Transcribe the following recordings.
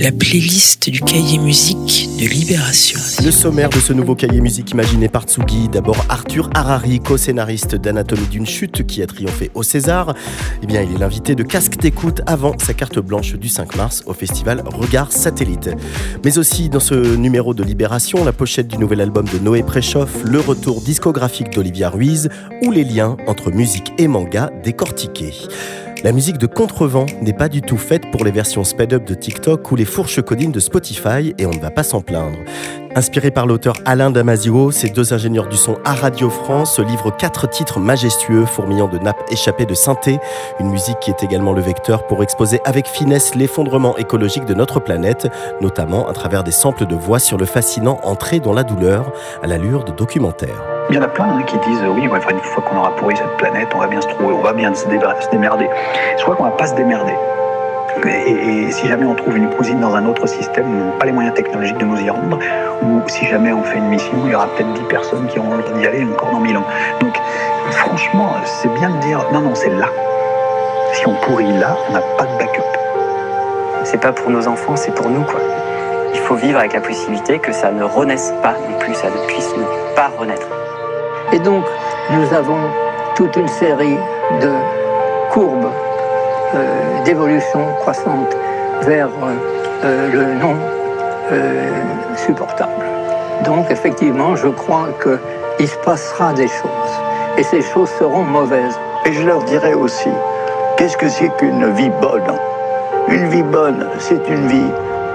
la playlist du cahier musique de Libération. Le sommaire de ce nouveau cahier musique imaginé par Tsugi, d'abord Arthur Harari, co-scénariste d'Anatomie d'une chute qui a triomphé au César. Eh bien, il est l'invité de Casque d'écoute avant sa carte blanche du 5 mars au festival Regard Satellite. Mais aussi dans ce numéro de Libération, la pochette du nouvel album de Noé Préchoff, le retour discographique d'Olivia Ruiz ou les liens entre musique et manga décortiqués. La musique de Contrevent n'est pas du tout faite pour les versions sped-up de TikTok ou les fourches codines de Spotify et on ne va pas s'en plaindre. Inspiré par l'auteur Alain Damasio, ces deux ingénieurs du son à Radio France livrent quatre titres majestueux fourmillant de nappes échappées de synthé, une musique qui est également le vecteur pour exposer avec finesse l'effondrement écologique de notre planète, notamment à travers des samples de voix sur le fascinant Entrée dans la douleur, à l'allure de documentaire. Il y en a plein hein, qui disent oui, une fois qu'on aura pourri cette planète, on va bien se trouver, on va bien se, démerder. Je crois qu'on va pas se démerder. Et, si jamais on trouve une cousine dans un autre système, on n'a pas les moyens technologiques de nous y rendre, ou si jamais on fait une mission, il y aura peut-être 10 personnes qui auront envie d'y aller encore dans 1000 ans. Donc franchement, c'est bien de dire non, non, c'est là. Si on pourrit là, on n'a pas de backup. C'est pas pour nos enfants, c'est pour nous, quoi. Il faut vivre avec la possibilité que ça ne renaisse pas non plus, ça ne puisse ne pas renaître. Et donc, nous avons toute une série de courbes euh, d'évolution croissante vers euh, le non euh, supportable. Donc, effectivement, je crois qu'il se passera des choses. Et ces choses seront mauvaises. Et je leur dirais aussi, qu'est-ce que c'est qu'une vie bonne? Une vie bonne, c'est une vie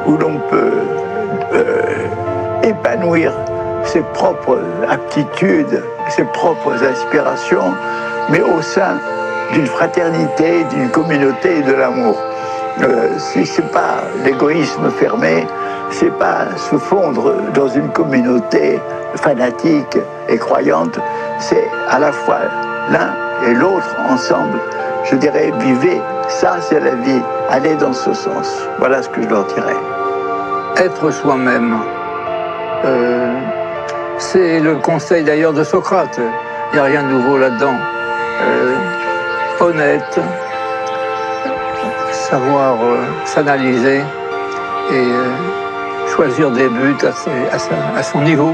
où l'on peut épanouir ses propres aptitudes, ses propres aspirations, mais au sein d'une fraternité, d'une communauté et de l'amour. Euh, c'est pas l'égoïsme fermé, c'est pas se fondre dans une communauté fanatique et croyante, c'est à la fois l'un et l'autre ensemble. Je dirais, vivez, ça c'est la vie, allez dans ce sens. Voilà ce que je leur dirais. Être soi-même. Euh, c'est le conseil d'ailleurs de Socrate. Il n'y a rien de nouveau là-dedans. Euh, honnête, savoir euh, s'analyser et euh, choisir des buts à, son niveau.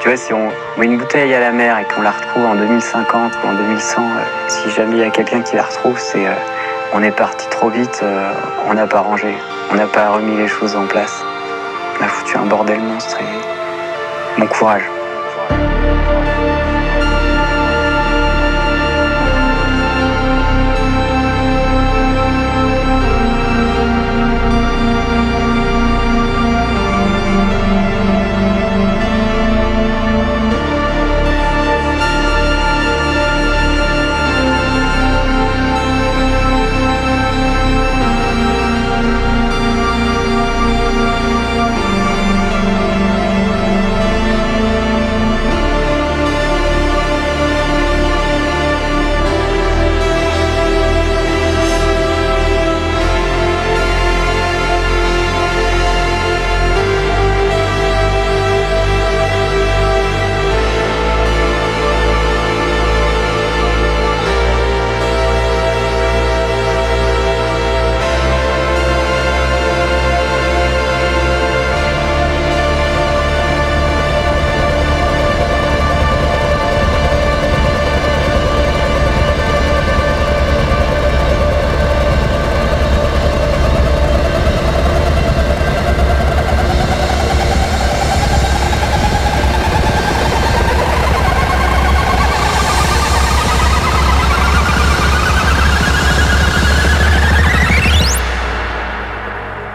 Tu vois, si on met une bouteille à la mer et qu'on la retrouve en 2050 ou en 2100, si jamais il y a quelqu'un qui la retrouve, c'est on est parti trop vite, on n'a pas rangé, on n'a pas remis les choses en place. On a foutu un bordel monstre et mon courage.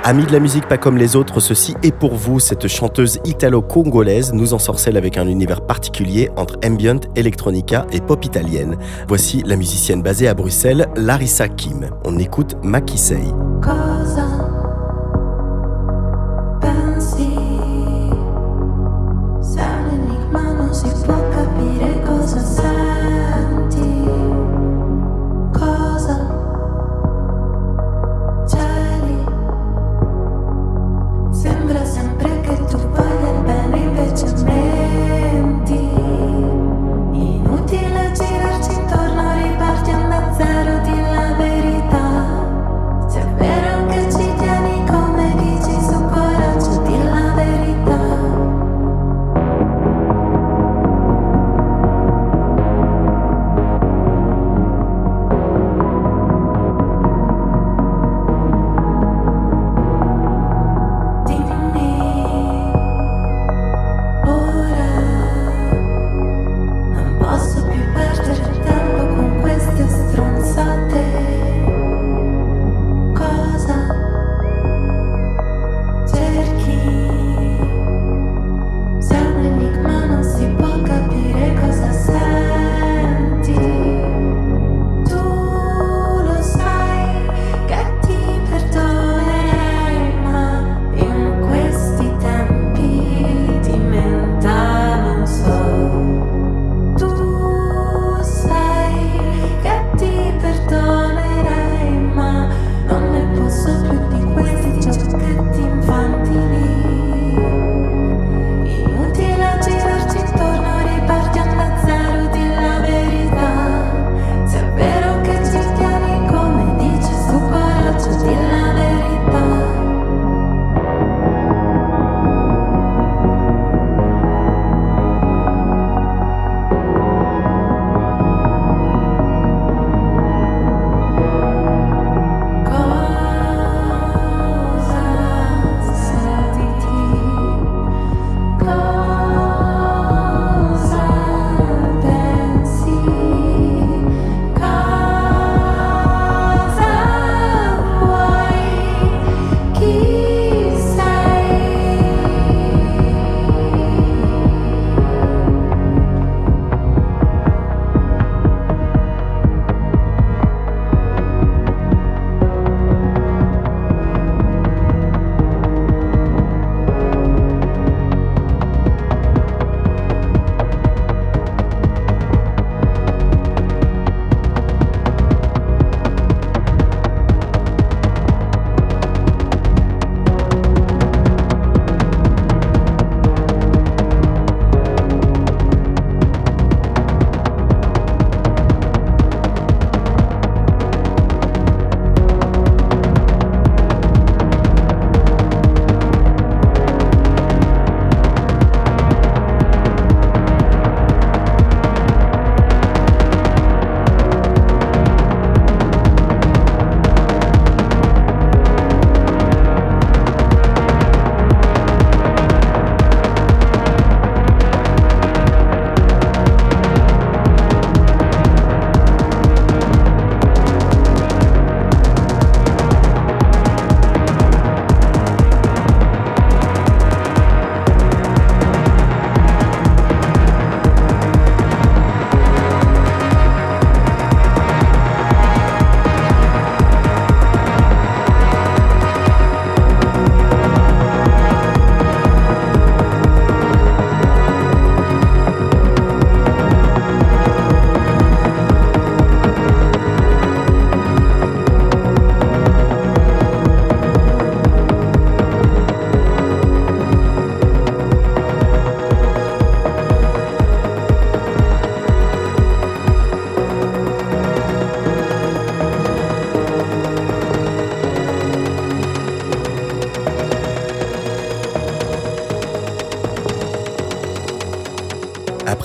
Amis de la musique pas comme les autres, ceci est pour vous. Cette chanteuse italo-congolaise nous ensorcelle avec un univers particulier entre ambient, electronica et pop italienne. Voici la musicienne basée à Bruxelles, Larissa Kim. On écoute Makisei.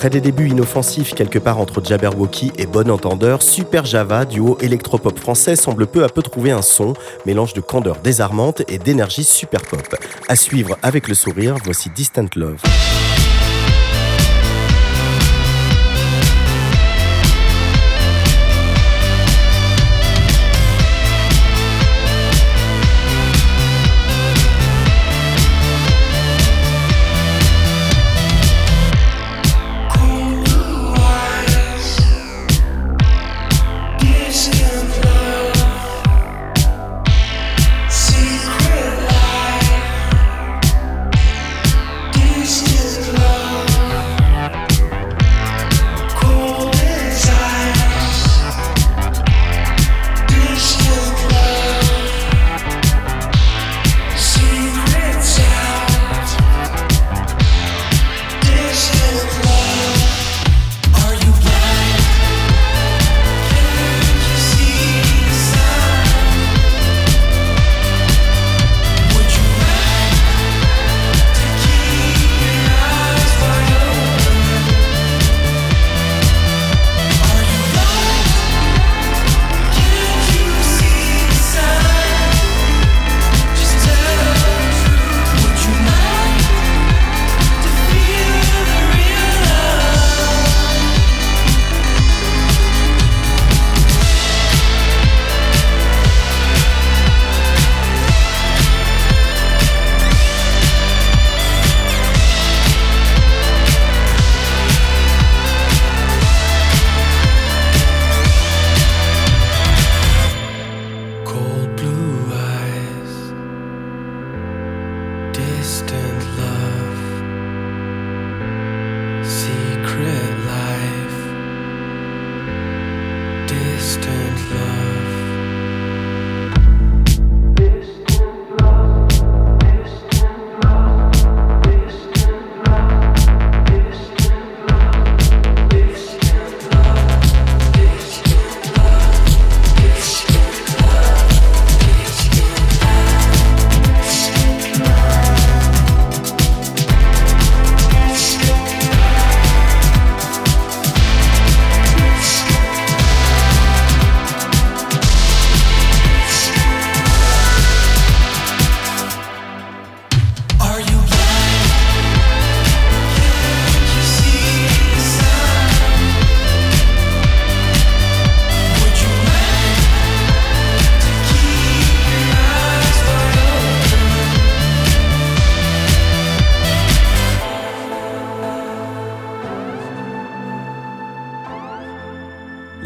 Après des débuts inoffensifs quelque part entre Jabberwocky et Bon Entendeur, Super Java, duo électropop français, semble peu à peu trouver un son, mélange de candeur désarmante et d'énergie super pop. À suivre avec le sourire, voici Distant Love.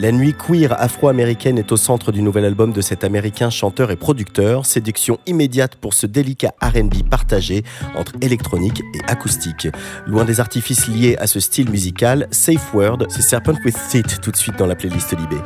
La nuit queer afro-américaine est au centre du nouvel album de cet américain chanteur et producteur. Séduction immédiate pour ce délicat RB partagé entre électronique et acoustique. Loin des artifices liés à ce style musical, Safe Word, c'est Serpent with Teeth tout de suite dans la playlist Libé.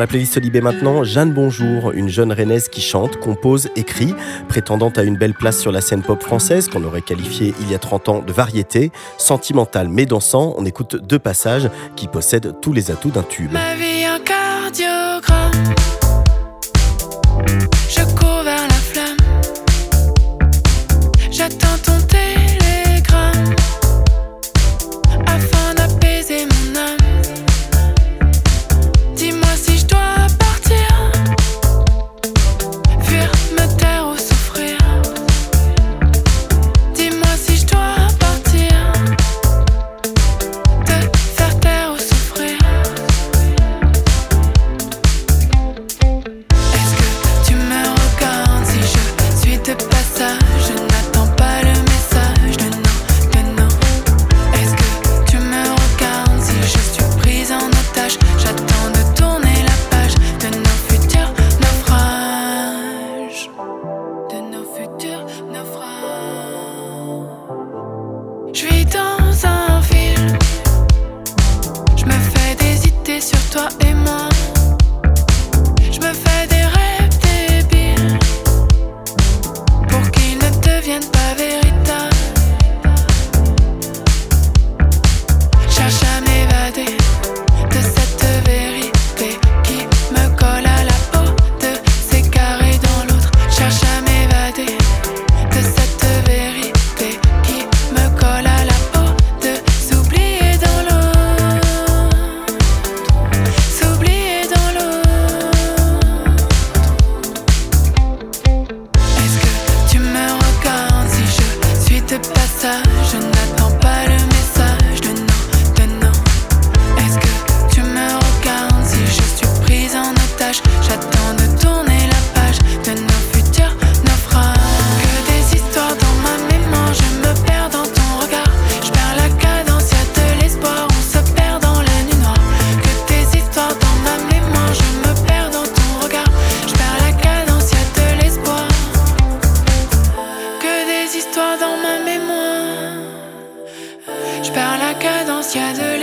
la playlist Libé maintenant, Jeanne Bonjour, une jeune rennaise qui chante, compose, écrit, prétendant à une belle place sur la scène pop française qu'on aurait qualifiée il y a 30 ans de variété, sentimentale mais dansant, on écoute deux passages qui possèdent tous les atouts d'un tube.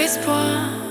espoir.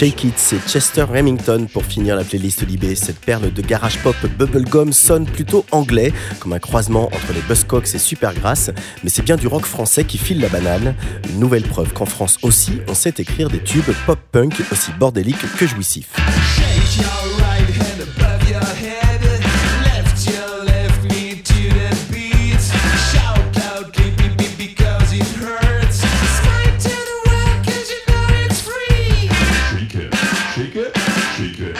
Shake It, c'est Chester Remington pour finir la playlist Libé. Cette perle de garage pop bubblegum sonne plutôt anglais, comme un croisement entre les Buzzcocks et Supergrass, mais c'est bien du rock français qui file la banane. Une nouvelle preuve qu'en France aussi, on sait écrire des tubes pop-punk aussi bordéliques que jouissifs. secret.